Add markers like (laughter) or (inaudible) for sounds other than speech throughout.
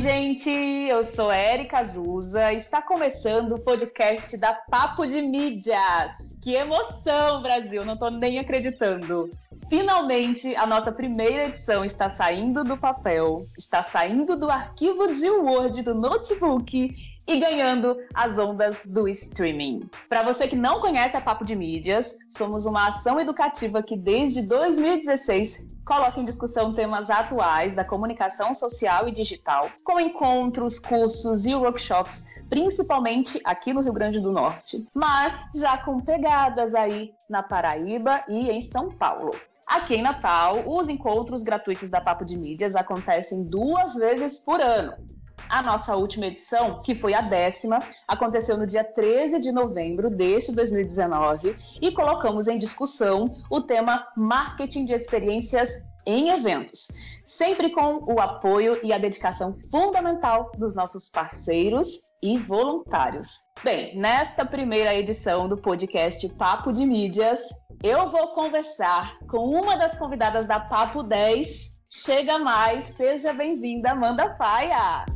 gente, eu sou Érica Azusa. Está começando o podcast da Papo de Mídias. Que emoção, Brasil! Não estou nem acreditando. Finalmente, a nossa primeira edição está saindo do papel, está saindo do arquivo de Word do notebook e ganhando as ondas do streaming. Para você que não conhece a Papo de Mídias, somos uma ação educativa que desde 2016 coloca em discussão temas atuais da comunicação social e digital, com encontros, cursos e workshops, principalmente aqui no Rio Grande do Norte, mas já com pegadas aí na Paraíba e em São Paulo. Aqui em Natal, os encontros gratuitos da Papo de Mídias acontecem duas vezes por ano, a nossa última edição, que foi a décima, aconteceu no dia 13 de novembro deste 2019 e colocamos em discussão o tema marketing de experiências em eventos, sempre com o apoio e a dedicação fundamental dos nossos parceiros e voluntários. Bem, nesta primeira edição do podcast Papo de Mídias, eu vou conversar com uma das convidadas da Papo 10. Chega mais, seja bem-vinda, Amanda Faia!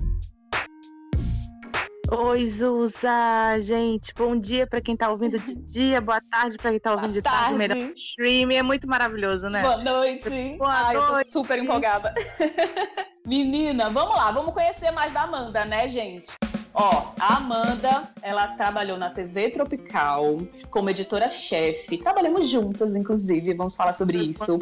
Oi, Zuza! Gente, bom dia para quem tá ouvindo de (laughs) dia, boa tarde para quem tá ouvindo boa de tarde, melhor stream. É muito maravilhoso, né? Boa noite! Boa Ai, noite. eu tô super empolgada. (laughs) Menina, vamos lá, vamos conhecer mais da Amanda, né, gente? Ó, a Amanda, ela trabalhou na TV Tropical como editora-chefe. Trabalhamos juntas, inclusive, vamos falar sobre isso.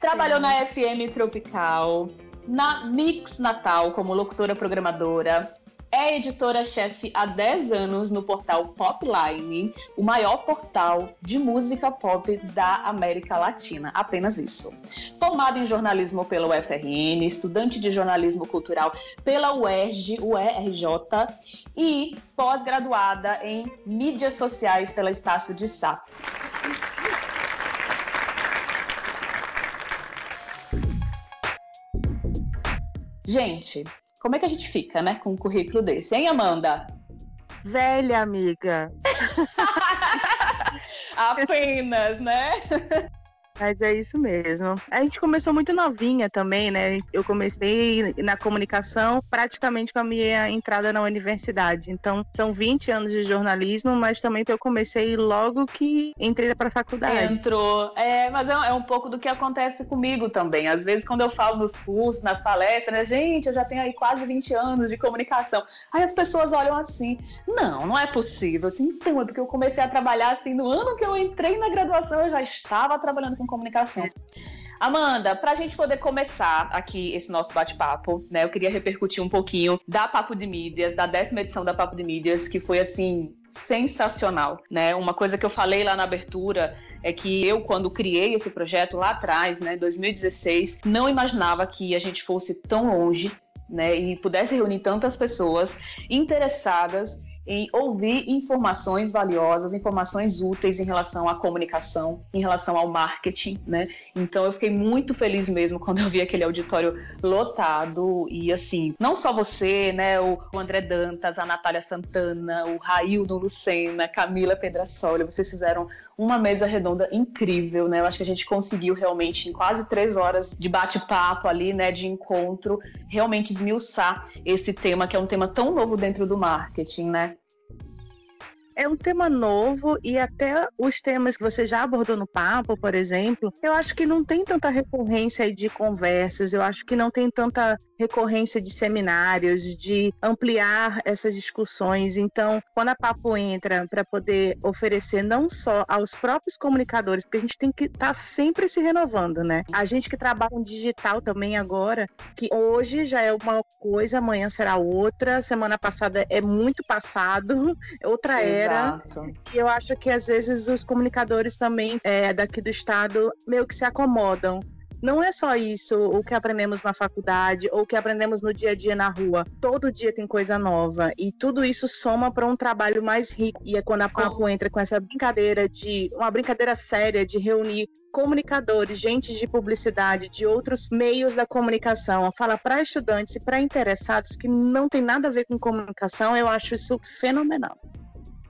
Trabalhou na FM Tropical, na Mix Natal como locutora programadora, é editora-chefe há 10 anos no portal Popline, o maior portal de música pop da América Latina. Apenas isso. Formada em jornalismo pela UFRN, estudante de jornalismo cultural pela UERJ, UERJ e pós-graduada em mídias sociais pela Estácio de Sá. Gente, como é que a gente fica, né, com um currículo desse, hein, Amanda? Velha amiga. (laughs) Apenas, né? Mas é isso mesmo. A gente começou muito novinha também, né? Eu comecei na comunicação praticamente com a minha entrada na universidade. Então, são 20 anos de jornalismo, mas também eu comecei logo que entrei para a faculdade. Entrou. É, mas é, é, um pouco do que acontece comigo também. Às vezes, quando eu falo nos cursos, nas palestras, né? gente, eu já tenho aí quase 20 anos de comunicação. Aí as pessoas olham assim: não, não é possível. Assim, então, é porque eu comecei a trabalhar assim no ano que eu entrei na graduação, eu já estava trabalhando com comunicação. Amanda, para a gente poder começar aqui esse nosso bate-papo, né, eu queria repercutir um pouquinho da Papo de Mídias, da décima edição da Papo de Mídias, que foi assim sensacional, né? Uma coisa que eu falei lá na abertura é que eu quando criei esse projeto lá atrás, né, 2016, não imaginava que a gente fosse tão longe, né, e pudesse reunir tantas pessoas interessadas em ouvir informações valiosas, informações úteis em relação à comunicação, em relação ao marketing, né? Então eu fiquei muito feliz mesmo (laughs) quando eu vi aquele auditório lotado e assim, não só você, né, o André Dantas, a Natália Santana, o Raildo Lucena, Camila Pedrasoli, vocês fizeram uma mesa redonda incrível, né? Eu acho que a gente conseguiu realmente em quase três horas de bate-papo ali, né, de encontro, realmente esmiuçar esse tema que é um tema tão novo dentro do marketing, né? É um tema novo e até os temas que você já abordou no papo, por exemplo, eu acho que não tem tanta recorrência de conversas, eu acho que não tem tanta recorrência de seminários, de ampliar essas discussões. Então, quando a Papo entra para poder oferecer não só aos próprios comunicadores, porque a gente tem que estar tá sempre se renovando, né? A gente que trabalha em digital também agora, que hoje já é uma coisa, amanhã será outra, semana passada é muito passado, (laughs) outra era. Exato. E eu acho que às vezes os comunicadores também é, daqui do estado meio que se acomodam não é só isso o que aprendemos na faculdade ou o que aprendemos no dia a dia na rua. Todo dia tem coisa nova e tudo isso soma para um trabalho mais rico. E é quando a Papo entra com essa brincadeira de uma brincadeira séria de reunir comunicadores, gente de publicidade, de outros meios da comunicação, fala para estudantes e para interessados que não tem nada a ver com comunicação, eu acho isso fenomenal.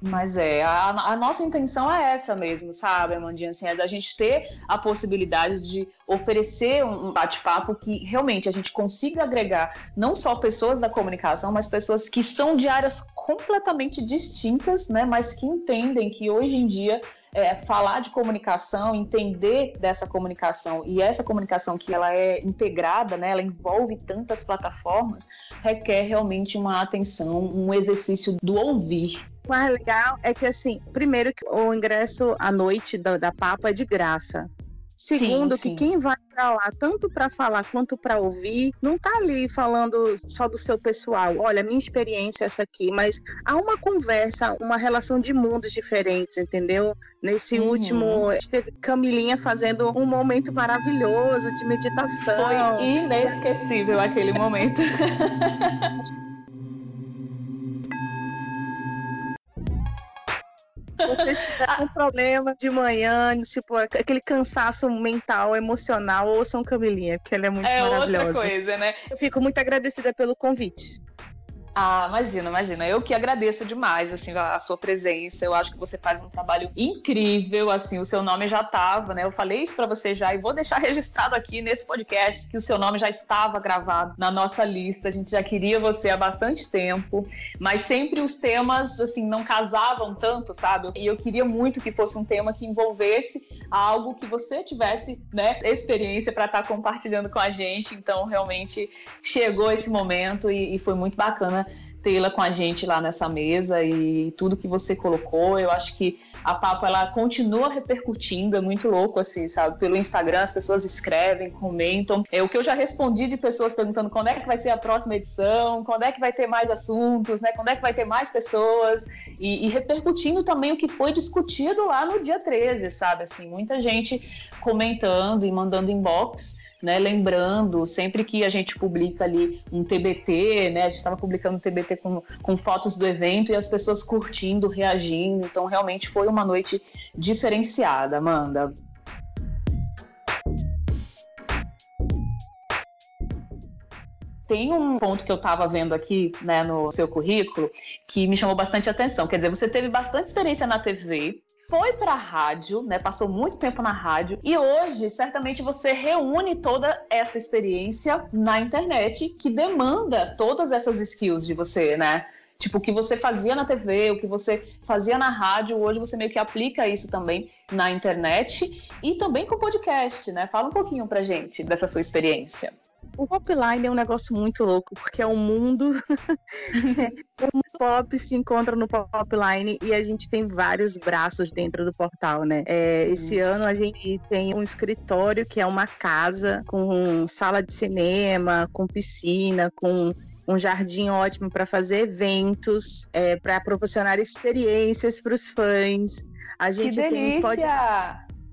Mas é, a, a, nossa intenção é essa mesmo, sabe, Amandinha? Assim, é da gente ter a possibilidade de oferecer um bate-papo que realmente a gente consiga agregar não só pessoas da comunicação, mas pessoas que são de áreas completamente distintas, né? Mas que entendem que hoje em dia é, falar de comunicação, entender dessa comunicação e essa comunicação que ela é integrada, né, ela envolve tantas plataformas, requer realmente uma atenção, um exercício do ouvir. O mais legal é que, assim, primeiro que o ingresso à noite da, da Papa é de graça. Segundo, sim, sim. que quem vai para lá, tanto para falar quanto para ouvir, não tá ali falando só do seu pessoal. Olha, minha experiência é essa aqui, mas há uma conversa, uma relação de mundos diferentes, entendeu? Nesse uhum. último, teve Camilinha fazendo um momento maravilhoso de meditação. Foi inesquecível aquele momento. (laughs) vocês tiverem um problema de manhã, tipo, aquele cansaço mental, emocional, ouçam Camilinha, porque ela é muito é maravilhosa. É outra coisa, né? Eu fico muito agradecida pelo convite. Ah, imagina, imagina. Eu que agradeço demais, assim, a sua presença. Eu acho que você faz um trabalho incrível, assim, o seu nome já estava, né? Eu falei isso para você já e vou deixar (laughs) registrado aqui nesse podcast que o seu nome já estava gravado na nossa lista. A gente já queria você há bastante tempo, mas sempre os temas, assim, não casavam tanto, sabe? E eu queria muito que fosse um tema que envolvesse algo que você tivesse, né, experiência para estar tá compartilhando com a gente. Então, realmente chegou esse momento e, e foi muito bacana tê-la com a gente lá nessa mesa e tudo que você colocou. Eu acho que a Papo ela continua repercutindo, é muito louco assim, sabe? Pelo Instagram as pessoas escrevem, comentam. É o que eu já respondi de pessoas perguntando quando é que vai ser a próxima edição, quando é que vai ter mais assuntos, né? Quando é que vai ter mais pessoas e, e repercutindo também o que foi discutido lá no dia 13, sabe? Assim, muita gente comentando e mandando inbox né? Lembrando, sempre que a gente publica ali um TBT, né? A gente estava publicando um TBT com, com fotos do evento e as pessoas curtindo, reagindo. Então, realmente foi uma noite diferenciada, Amanda. Tem um ponto que eu estava vendo aqui né, no seu currículo que me chamou bastante atenção. Quer dizer, você teve bastante experiência na TV, foi para rádio, né? Passou muito tempo na rádio e hoje certamente você reúne toda essa experiência na internet que demanda todas essas skills de você, né? Tipo, o que você fazia na TV, o que você fazia na rádio, hoje você meio que aplica isso também na internet e também com podcast, né? Fala um pouquinho pra gente dessa sua experiência. O Popline é um negócio muito louco, porque é um mundo. (laughs) o pop se encontra no Popline e a gente tem vários braços dentro do portal, né? É, esse hum. ano a gente tem um escritório que é uma casa com sala de cinema, com piscina, com um jardim ótimo para fazer eventos, é, para proporcionar experiências para os fãs. A gente que delícia! tem pode...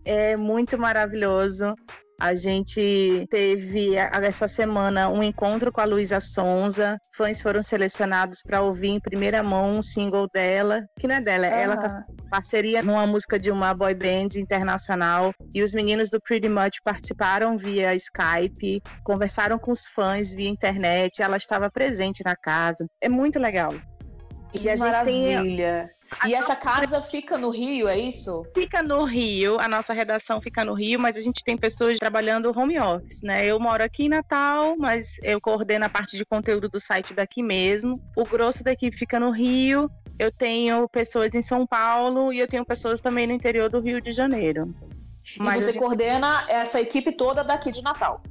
é muito maravilhoso. A gente teve essa semana um encontro com a Luísa Sonza. Fãs foram selecionados para ouvir em primeira mão um single dela, que não é dela, uhum. ela tá parceria numa música de uma boy band internacional. E os meninos do Pretty Much participaram via Skype, conversaram com os fãs via internet. Ela estava presente na casa. É muito legal. E a Maravilha. gente e essa casa fica no Rio, é isso? Fica no Rio, a nossa redação fica no Rio, mas a gente tem pessoas trabalhando home office, né? Eu moro aqui em Natal, mas eu coordeno a parte de conteúdo do site daqui mesmo. O grosso da equipe fica no Rio. Eu tenho pessoas em São Paulo e eu tenho pessoas também no interior do Rio de Janeiro. Mas e você gente... coordena essa equipe toda daqui de Natal?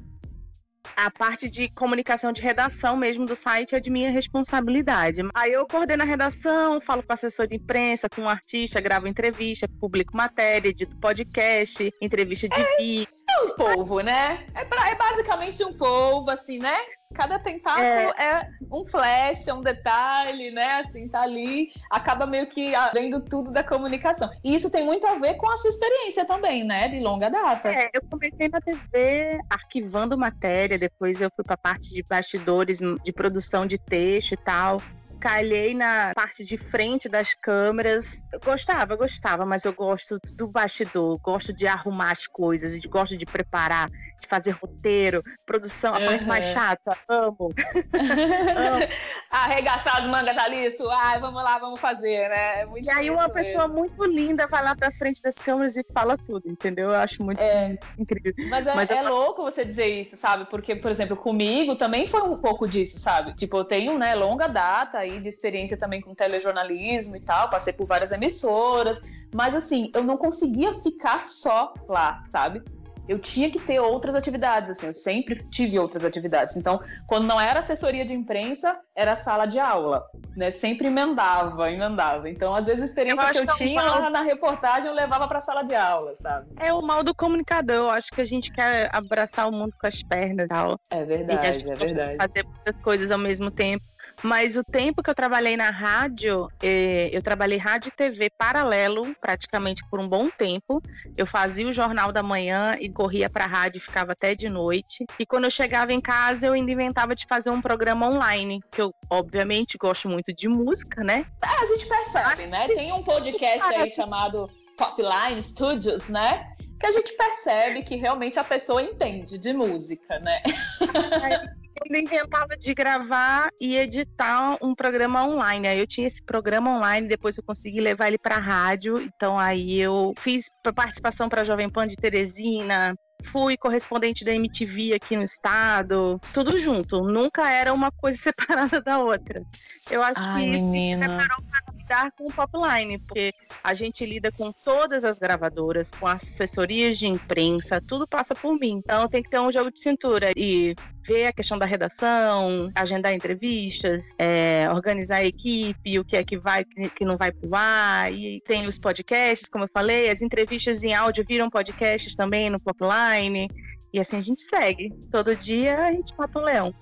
A parte de comunicação de redação mesmo do site é de minha responsabilidade. Aí eu coordeno a redação, falo com assessor de imprensa, com o artista, gravo entrevista, publico matéria, edito podcast, entrevista de é, vídeo. É um povo, né? É, pra, é basicamente um povo, assim, né? Cada tentáculo é. é. um flash, é um detalhe, né? Assim, tá ali, acaba meio que vendo tudo da comunicação. E isso tem muito a ver com a sua experiência também, né? De longa data. É, eu comecei na TV arquivando matéria, depois eu fui pra parte de bastidores, de produção de texto e tal. Calhei na parte de frente das câmeras. Eu gostava, gostava, mas eu gosto do bastidor, gosto de arrumar as coisas, gosto de preparar, de fazer roteiro, produção, a uhum. parte mais chata, amo. (laughs) amo. Arregaçar as mangas ali, suar, vamos lá, vamos fazer, né? É e aí uma pessoa mesmo. muito linda vai lá pra frente das câmeras e fala tudo, entendeu? Eu acho muito é. incrível. Mas é, mas é eu... louco você dizer isso, sabe? Porque, por exemplo, comigo também foi um pouco disso, sabe? Tipo, eu tenho, né, longa data aí de experiência também com telejornalismo e tal, passei por várias emissoras, mas assim, eu não conseguia ficar só lá, sabe? eu tinha que ter outras atividades, assim, eu sempre tive outras atividades. Então, quando não era assessoria de imprensa, era sala de aula, né? Sempre emendava, emendava. Então, às vezes, a experiência eu que eu que tinha é lá na reportagem, eu levava para sala de aula, sabe? É o mal do comunicador. Eu acho que a gente quer abraçar o mundo com as pernas e tal. É verdade, é verdade. Fazer muitas coisas ao mesmo tempo. Mas o tempo que eu trabalhei na rádio, eh, eu trabalhei rádio e TV paralelo, praticamente por um bom tempo. Eu fazia o jornal da manhã e corria para a rádio, ficava até de noite. E quando eu chegava em casa, eu ainda inventava de fazer um programa online, que eu, obviamente, gosto muito de música, né? É, a gente percebe, né? Tem um podcast aí chamado Popline Studios, né? Que a gente percebe que realmente a pessoa entende de música, né? ainda inventava de gravar e editar um programa online. Aí eu tinha esse programa online, depois eu consegui levar ele para rádio. Então aí eu fiz participação para Jovem Pan de Teresina, fui correspondente da MTV aqui no estado, tudo junto. Nunca era uma coisa (laughs) separada da outra. Eu acho Ai, que isso menina. para lidar com o Popline, porque a gente lida com todas as gravadoras, com assessorias de imprensa, tudo passa por mim. Então tem que ter um jogo de cintura e ver a questão da redação, agendar entrevistas, é, organizar a equipe, o que é que vai, o que não vai pro ar, e tem os podcasts, como eu falei, as entrevistas em áudio viram podcasts também no Popline, e assim a gente segue. Todo dia a gente mata um leão.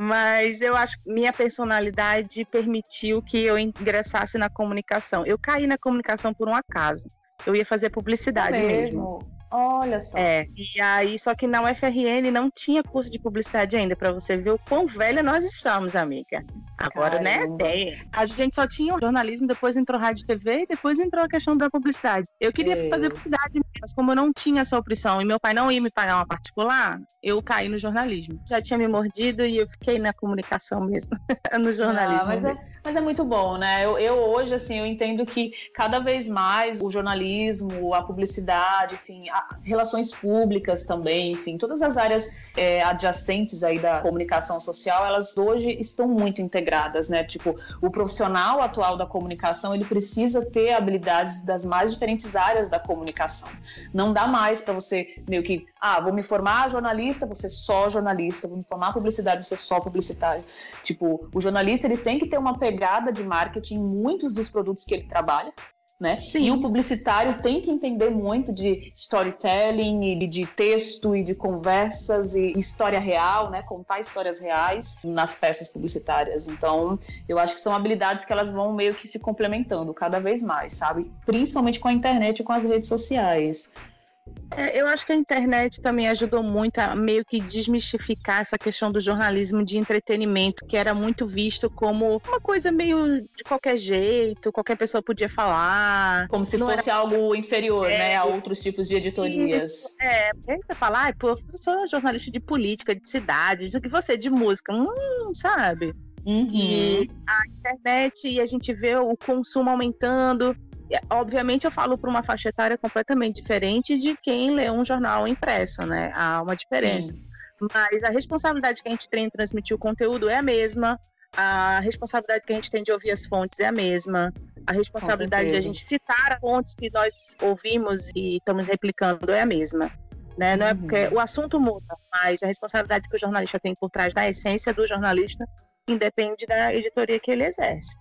Mas eu acho que minha personalidade permitiu que eu ingressasse na comunicação. Eu caí na comunicação por um acaso. Eu ia fazer publicidade é mesmo. mesmo. Olha só. É, e aí, só que na UFRN não tinha curso de publicidade ainda, para você ver o quão velha nós estamos, amiga. Agora, né, Caramba. né, tem. A gente só tinha jornalismo, depois entrou rádio e TV, e depois entrou a questão da publicidade. Eu queria é. fazer publicidade, mas como eu não tinha essa opção e meu pai não ia me pagar uma particular, eu caí no jornalismo. Já tinha me mordido e eu fiquei na comunicação mesmo, (laughs) no jornalismo. Ah, mas, é, mas, é, muito bom, né? Eu, eu hoje, assim, eu entendo que cada vez mais o jornalismo, a publicidade, enfim, relações públicas também, enfim, todas as áreas é, adjacentes aí da comunicação social, elas hoje estão muito integradas, né? Tipo, o profissional atual da comunicação, ele precisa ter habilidades das mais diferentes áreas da comunicação. Não dá mais para você meio que, ah, vou me formar jornalista, você só jornalista, vou me formar publicidade, você só publicitário. Tipo, o jornalista, ele tem que ter uma pegada de marketing em muitos dos produtos que ele trabalha, né? Sim. E o publicitário tem que entender muito de storytelling, e de texto e de conversas e história real, né? Contar histórias reais nas peças publicitárias. Então, eu acho que são habilidades que elas vão meio que se complementando cada vez mais, sabe? Principalmente com a internet e com as redes sociais. É, eu acho que a internet também ajudou muito a meio que desmistificar essa questão do jornalismo de entretenimento, que era muito visto como uma coisa meio de qualquer jeito, qualquer pessoa podia falar. Como se fosse era... algo inferior, é, né, a outros tipos de editorias. É, você falar, ah, pô, eu sou jornalista de política, de cidade, do que você de música, hum, sabe? Uhum. E a internet e a gente vê o consumo aumentando obviamente eu falo para uma faixa etária completamente diferente de quem lê um jornal impresso, né? Há uma diferença. Sim. Mas a responsabilidade que a gente tem em transmitir o conteúdo é a mesma, a responsabilidade que a gente tem de ouvir as fontes é a mesma, a responsabilidade de a gente citar as fontes que nós ouvimos e estamos replicando é a mesma. Né? Não é uhum. porque o assunto muda, mas a responsabilidade que o jornalista tem por trás da essência do jornalista independe da editoria que ele exerce.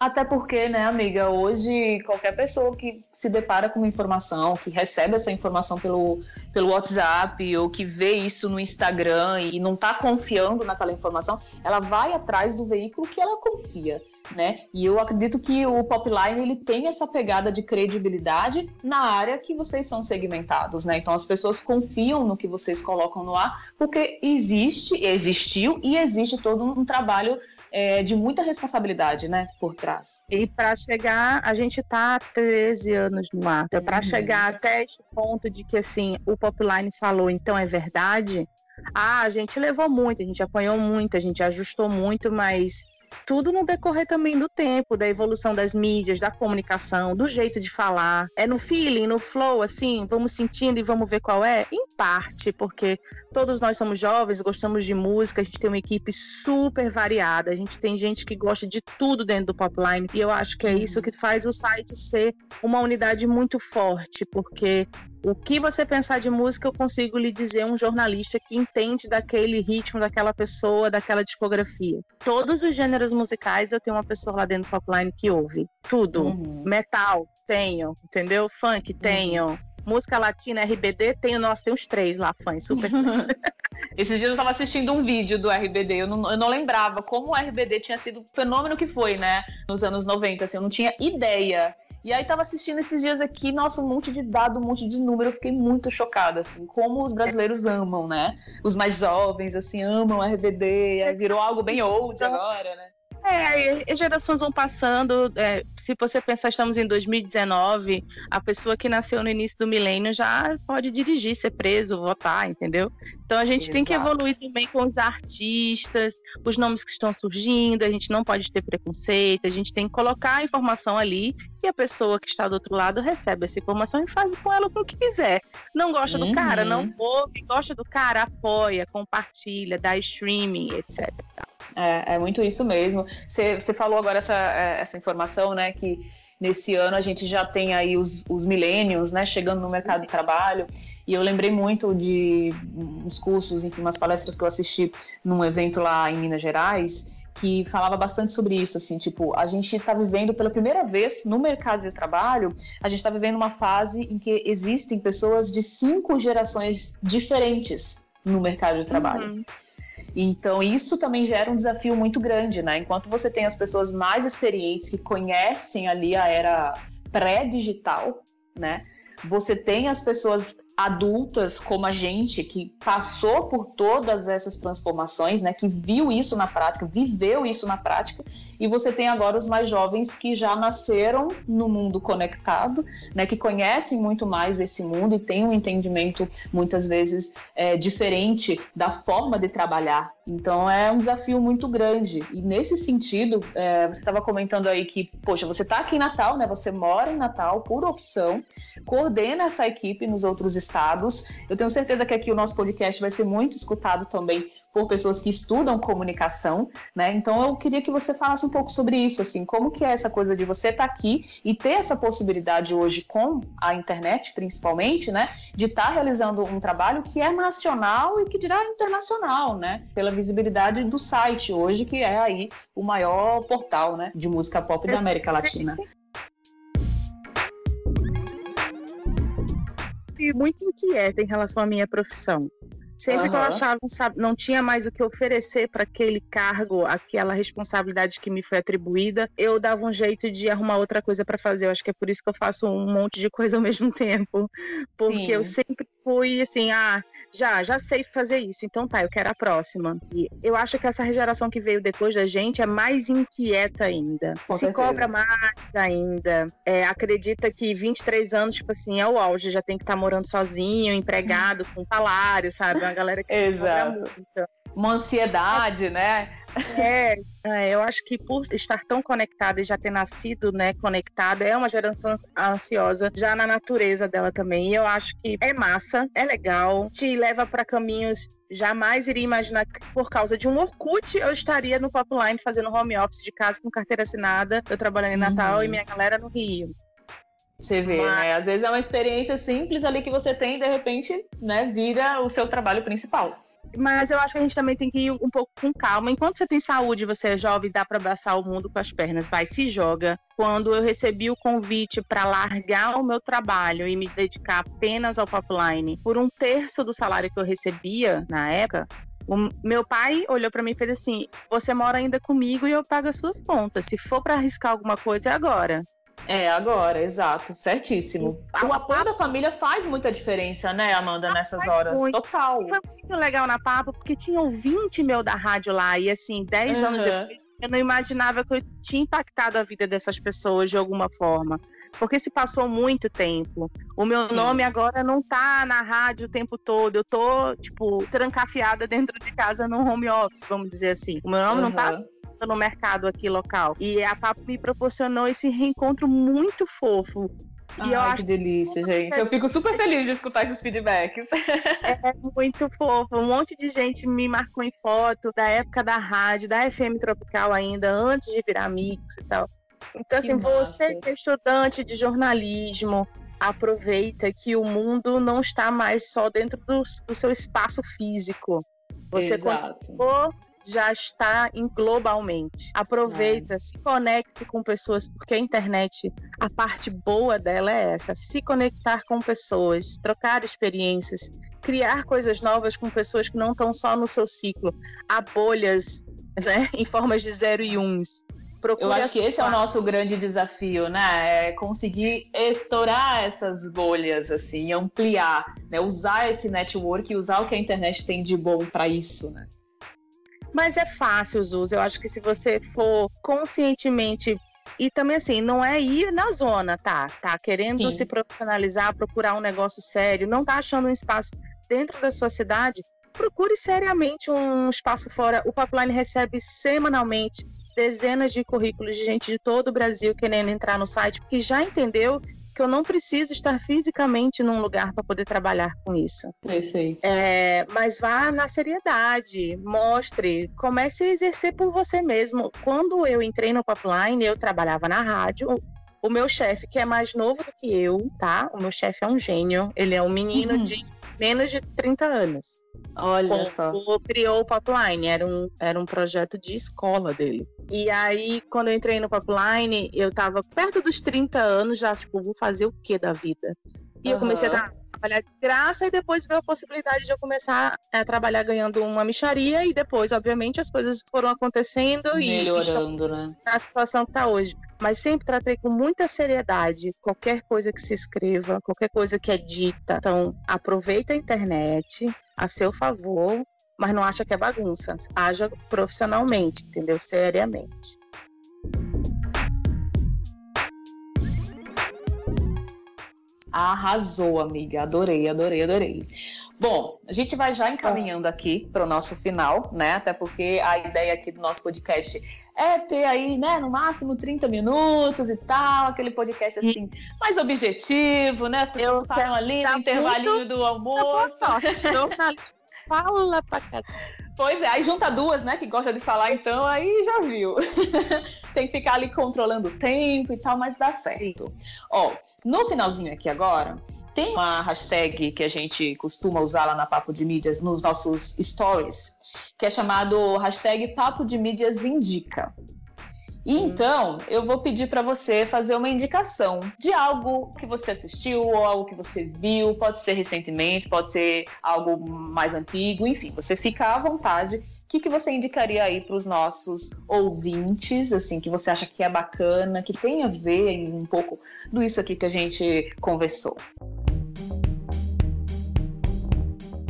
Até porque, né, amiga, hoje qualquer pessoa que se depara com uma informação, que recebe essa informação pelo, pelo WhatsApp ou que vê isso no Instagram e não está confiando naquela informação, ela vai atrás do veículo que ela confia. Né? E eu acredito que o Popline ele tem essa pegada de credibilidade na área que vocês são segmentados, né? Então as pessoas confiam no que vocês colocam no ar, porque existe, existiu e existe todo um trabalho é, de muita responsabilidade, né, por trás. E para chegar, a gente tá há 13 anos no ar. Então, para uhum. chegar até esse ponto de que assim, o Popline falou, então é verdade. Ah, a gente levou muito, a gente apanhou muito, a gente ajustou muito, mas tudo no decorrer também do tempo, da evolução das mídias, da comunicação, do jeito de falar. É no feeling, no flow, assim, vamos sentindo e vamos ver qual é? Em parte, porque todos nós somos jovens, gostamos de música, a gente tem uma equipe super variada, a gente tem gente que gosta de tudo dentro do Popline, e eu acho que é isso que faz o site ser uma unidade muito forte, porque o que você pensar de música, eu consigo lhe dizer um jornalista que entende daquele ritmo, daquela pessoa, daquela discografia. Todos os gêneros musicais, eu tenho uma pessoa lá dentro do Popline que ouve. Tudo. Uhum. Metal, tenho. Entendeu? Funk, uhum. tenho. Uhum. Música latina, RBD, tenho. Nossa, tem uns três lá, fãs, super (laughs) Esses dias eu estava assistindo um vídeo do RBD, eu não, eu não, lembrava como o RBD tinha sido o fenômeno que foi, né, nos anos 90, assim, eu não tinha ideia e aí tava assistindo esses dias aqui, nossa, um monte de dado, um monte de número, eu fiquei muito chocada, assim, como os brasileiros amam, né? Os mais jovens, assim, amam RBD, virou algo bem old agora, né? É, as gerações vão passando. É, se você pensar, estamos em 2019, a pessoa que nasceu no início do milênio já pode dirigir, ser preso, votar, entendeu? Então a gente Exato. tem que evoluir também com os artistas, os nomes que estão surgindo, a gente não pode ter preconceito, a gente tem que colocar a informação ali e a pessoa que está do outro lado recebe essa informação e faz com ela o que quiser. Não gosta uhum. do cara, não uhum. ouve, gosta do cara, apoia, compartilha, dá streaming, etc. É, é muito isso mesmo. Você, falou agora essa, é, essa informação, né, que nesse ano a gente já tem aí os, os milênios, né, chegando no mercado de trabalho, e eu lembrei muito de uns cursos, enfim, umas palestras que eu assisti num evento lá em Minas Gerais, que falava bastante sobre isso, assim, tipo, a gente está vivendo pela primeira vez no mercado de trabalho, a gente está vivendo uma fase em que existem pessoas de cinco gerações diferentes no mercado de trabalho. Uhum. Então, isso também gera um desafio muito grande, né? Enquanto você tem as pessoas mais experientes que conhecem ali a era pré-digital, né? Você tem as pessoas adultas como a gente que passou por todas essas transformações, né, que viu isso na prática, viveu isso na prática, e você tem agora os mais jovens que já nasceram no mundo conectado, né, que conhecem muito mais esse mundo e têm um entendimento muitas vezes é, diferente da forma de trabalhar. Então é um desafio muito grande. E nesse sentido, é, você estava comentando aí que, poxa, você está aqui em Natal, né? Você mora em Natal por opção, coordena essa equipe nos outros estados. Eu tenho certeza que aqui o nosso podcast vai ser muito escutado também por pessoas que estudam comunicação, né? Então eu queria que você falasse um pouco sobre isso, assim, como que é essa coisa de você estar tá aqui e ter essa possibilidade hoje com a internet, principalmente, né, de estar tá realizando um trabalho que é nacional e que dirá internacional, né, pela visibilidade do site hoje, que é aí o maior portal, né, de música pop da América Latina. muito inquieta em relação à minha profissão. Sempre uhum. que eu achava sabe, não tinha mais o que oferecer para aquele cargo, aquela responsabilidade que me foi atribuída, eu dava um jeito de arrumar outra coisa para fazer. Eu acho que é por isso que eu faço um monte de coisa ao mesmo (laughs) tempo, porque Sim. eu sempre fui assim, ah, já, já sei fazer isso, então tá, eu quero a próxima. E eu acho que essa geração que veio depois da gente é mais inquieta ainda. Com Se certeza. cobra mais ainda. É, acredita que 23 anos, tipo assim, é o auge, já tem que estar tá morando sozinho, empregado, com salário, sabe? Uma galera que se cobra muito. Uma ansiedade, né? É, (laughs) é, eu acho que por estar tão conectada e já ter nascido, né, conectada, é uma geração ansiosa já na natureza dela também. E eu acho que é massa, é legal, te leva para caminhos jamais iria imaginar que por causa de um Orkut eu estaria no Popline fazendo home office de casa com carteira assinada, eu trabalhando em Natal uhum. e minha galera no Rio. Você vê, Mas... né? Às vezes é uma experiência simples ali que você tem e de repente, né, vira o seu trabalho principal. Mas eu acho que a gente também tem que ir um pouco com calma. Enquanto você tem saúde, você é jovem, dá para abraçar o mundo com as pernas, vai, se joga. Quando eu recebi o convite para largar o meu trabalho e me dedicar apenas ao Popline por um terço do salário que eu recebia na época, o meu pai olhou para mim e fez assim: Você mora ainda comigo e eu pago as suas contas. Se for para arriscar alguma coisa, é agora. É, agora, exato, certíssimo. O apoio da família faz muita diferença, né, Amanda, nessas horas? Muito. Total. Foi muito legal na Papo, porque tinha ouvinte meu da rádio lá, e assim, 10 uhum. anos depois, eu não imaginava que eu tinha impactado a vida dessas pessoas de alguma forma. Porque se passou muito tempo. O meu Sim. nome agora não tá na rádio o tempo todo. Eu tô, tipo, trancafiada dentro de casa no home office, vamos dizer assim. O meu nome uhum. não tá no mercado aqui local. E a Papo me proporcionou esse reencontro muito fofo. E Ai, que delícia, gente. Eu fico super feliz de escutar esses feedbacks. É muito fofo. Um monte de gente me marcou em foto da época da rádio, da FM Tropical ainda, antes de virar mix e tal. Então, assim, você que é estudante de jornalismo, aproveita que o mundo não está mais só dentro do, do seu espaço físico. Você Exato. Já está em globalmente. Aproveita, é. se conecte com pessoas, porque a internet, a parte boa dela é essa: se conectar com pessoas, trocar experiências, criar coisas novas com pessoas que não estão só no seu ciclo. Há bolhas né, em formas de zero e uns. Procure Eu acho que esse é o nosso grande desafio, né? É conseguir estourar essas bolhas, assim, ampliar, né? Usar esse network e usar o que a internet tem de bom para isso, né? Mas é fácil, Zuz. Eu acho que se você for conscientemente e também assim, não é ir na zona, tá? Tá querendo Sim. se profissionalizar, procurar um negócio sério, não tá achando um espaço dentro da sua cidade, procure seriamente um espaço fora. O Pipeline recebe semanalmente dezenas de currículos de gente de todo o Brasil querendo entrar no site, porque já entendeu que eu não preciso estar fisicamente num lugar para poder trabalhar com isso. Perfeito. É, mas vá na seriedade, mostre, comece a exercer por você mesmo. Quando eu entrei no Popline, eu trabalhava na rádio. O meu chefe, que é mais novo do que eu, tá? O meu chefe é um gênio. Ele é um menino uhum. de menos de 30 anos. Olha só. criou o Popline, era um, era um projeto de escola dele. E aí, quando eu entrei no Popline, eu tava perto dos 30 anos, já, tipo, vou fazer o que da vida? E uhum. eu comecei a trabalhar de graça e depois veio a possibilidade de eu começar a trabalhar ganhando uma micharia e depois, obviamente, as coisas foram acontecendo Melhorando, e né? na situação que está hoje. Mas sempre tratei com muita seriedade qualquer coisa que se escreva, qualquer coisa que é dita. Então, aproveita a internet a seu favor, mas não acha que é bagunça. Haja profissionalmente, entendeu? Seriamente. Arrasou, amiga. Adorei, adorei, adorei. Bom, a gente vai já encaminhando aqui para o nosso final, né? Até porque a ideia aqui do nosso podcast é ter aí, né, no máximo 30 minutos e tal, aquele podcast assim, mais objetivo, né? As pessoas falam ali no intervalinho muito... do almoço. Jornalista fala pra casa. Pois é, aí junta duas, né, que gosta de falar, então aí já viu. (laughs) Tem que ficar ali controlando o tempo e tal, mas dá certo. Ó, no finalzinho aqui agora, tem uma hashtag que a gente costuma usar lá na Papo de Mídias nos nossos stories, que é chamado hashtag Papo de Mídias Indica. E hum. então, eu vou pedir para você fazer uma indicação de algo que você assistiu ou algo que você viu, pode ser recentemente, pode ser algo mais antigo, enfim, você fica à vontade. O que, que você indicaria aí para os nossos ouvintes, assim, que você acha que é bacana, que tem a ver um pouco do isso aqui que a gente conversou?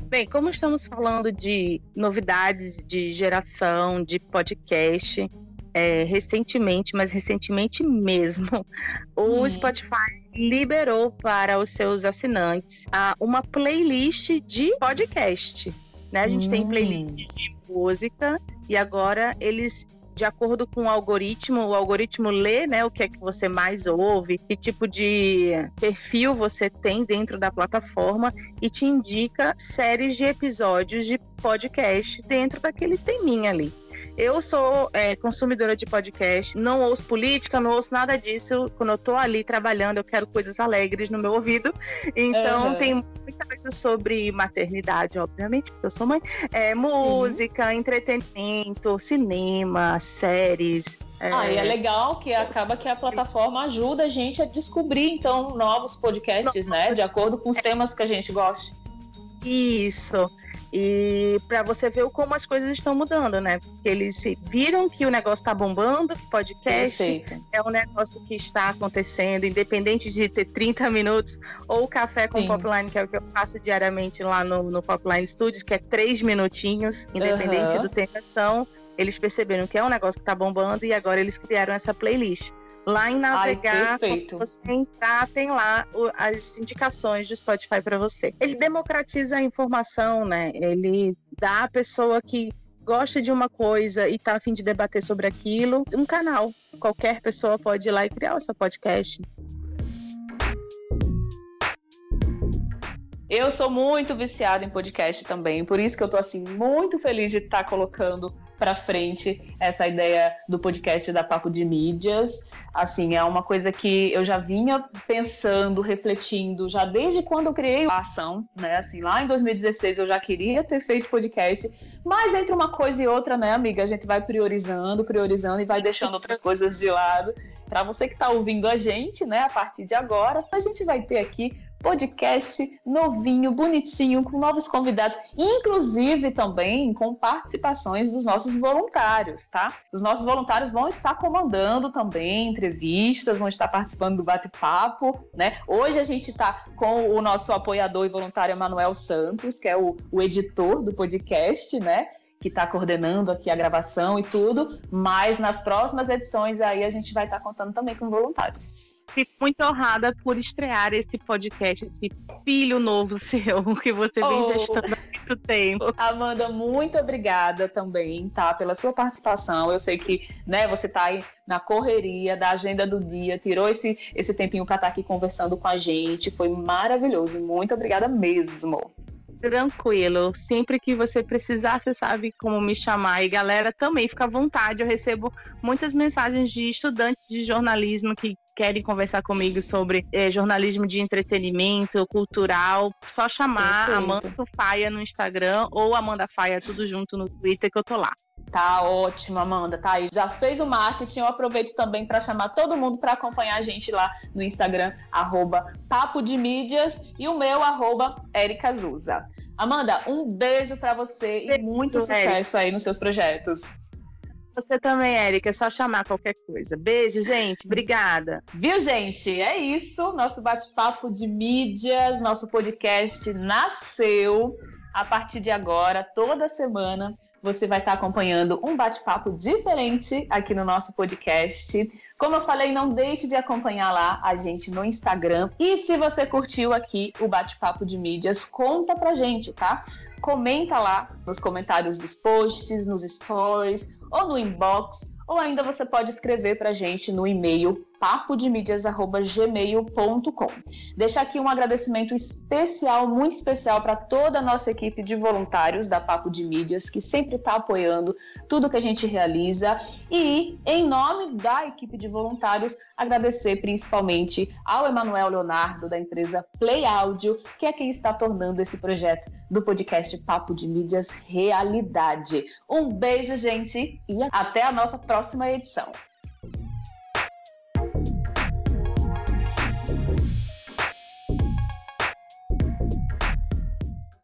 Bem, como estamos falando de novidades de geração, de podcast, é, recentemente, mas recentemente mesmo, (laughs) o hum. Spotify liberou para os seus assinantes uma playlist de podcast. Né? A gente hum. tem playlist de música e agora eles de acordo com o algoritmo, o algoritmo lê né, o que é que você mais ouve, que tipo de perfil você tem dentro da plataforma e te indica séries de episódios de podcast dentro daquele teminha ali. Eu sou é, consumidora de podcast, não ouço política, não ouço nada disso. Quando eu tô ali trabalhando, eu quero coisas alegres no meu ouvido. Então, uhum. tem muita coisa sobre maternidade, obviamente, porque eu sou mãe. É, música, uhum. entretenimento, cinema, séries. É... Ah, e é legal que acaba que a plataforma ajuda a gente a descobrir, então, novos podcasts, né? De acordo com os temas que a gente gosta. Isso. E para você ver como as coisas estão mudando, né? Porque eles viram que o negócio está bombando, que podcast Perfeito. é um negócio que está acontecendo, independente de ter 30 minutos, ou o café com Sim. Popline, que é o que eu faço diariamente lá no, no Popline Studios, que é três minutinhos, independente uhum. do tempo. Então, eles perceberam que é um negócio que está bombando e agora eles criaram essa playlist. Lá em navegar, Ai, você entrar, tem lá as indicações do Spotify para você. Ele democratiza a informação, né? Ele dá à pessoa que gosta de uma coisa e está a fim de debater sobre aquilo, um canal. Qualquer pessoa pode ir lá e criar o seu podcast. Eu sou muito viciada em podcast também, por isso que eu tô assim muito feliz de estar tá colocando para frente essa ideia do podcast da Papo de Mídias. Assim, é uma coisa que eu já vinha pensando, refletindo, já desde quando eu criei a ação, né? Assim, lá em 2016 eu já queria ter feito podcast, mas entre uma coisa e outra, né, amiga, a gente vai priorizando, priorizando e vai deixando outras coisas de lado. Para você que está ouvindo a gente, né, a partir de agora, a gente vai ter aqui podcast novinho, bonitinho, com novos convidados, inclusive também com participações dos nossos voluntários, tá? Os nossos voluntários vão estar comandando também entrevistas, vão estar participando do bate-papo, né? Hoje a gente está com o nosso apoiador e voluntário Manuel Santos, que é o, o editor do podcast, né? que está coordenando aqui a gravação e tudo, mas nas próximas edições aí a gente vai estar tá contando também com voluntários. Fico muito honrada por estrear esse podcast, esse filho novo (laughs) seu, que você vem oh. gestando há muito tempo. Amanda, muito obrigada também, tá, pela sua participação. Eu sei que, né, você tá aí na correria da agenda do dia, tirou esse, esse tempinho para estar tá aqui conversando com a gente. Foi maravilhoso. Muito obrigada mesmo. Tranquilo. Sempre que você precisar, você sabe como me chamar. E galera, também fica à vontade. Eu recebo muitas mensagens de estudantes de jornalismo que querem conversar comigo sobre é, jornalismo de entretenimento, cultural, só chamar Perfeito. Amanda Faia no Instagram ou Amanda Faia tudo junto no Twitter que eu tô lá. Tá ótimo, Amanda. Tá aí. Já fez o marketing. Eu aproveito também para chamar todo mundo para acompanhar a gente lá no Instagram, arroba Papo de Mídias e o meu, arroba Erika Zuza. Amanda, um beijo para você e muito sucesso aí nos seus projetos. Você também, Érica. É só chamar qualquer coisa. Beijo, gente. Obrigada. Viu, gente? É isso. Nosso bate-papo de mídias, nosso podcast nasceu. A partir de agora, toda semana, você vai estar acompanhando um bate-papo diferente aqui no nosso podcast. Como eu falei, não deixe de acompanhar lá a gente no Instagram. E se você curtiu aqui o bate-papo de mídias, conta pra gente, tá? comenta lá nos comentários dos posts, nos stories ou no inbox, ou ainda você pode escrever para a gente no e-mail papodemídias.gmail.com. Deixar aqui um agradecimento especial, muito especial para toda a nossa equipe de voluntários da Papo de Mídias, que sempre está apoiando tudo que a gente realiza. E, em nome da equipe de voluntários, agradecer principalmente ao Emanuel Leonardo, da empresa Play Áudio, que é quem está tornando esse projeto do podcast Papo de Mídias realidade. Um beijo, gente, e até a nossa próxima edição.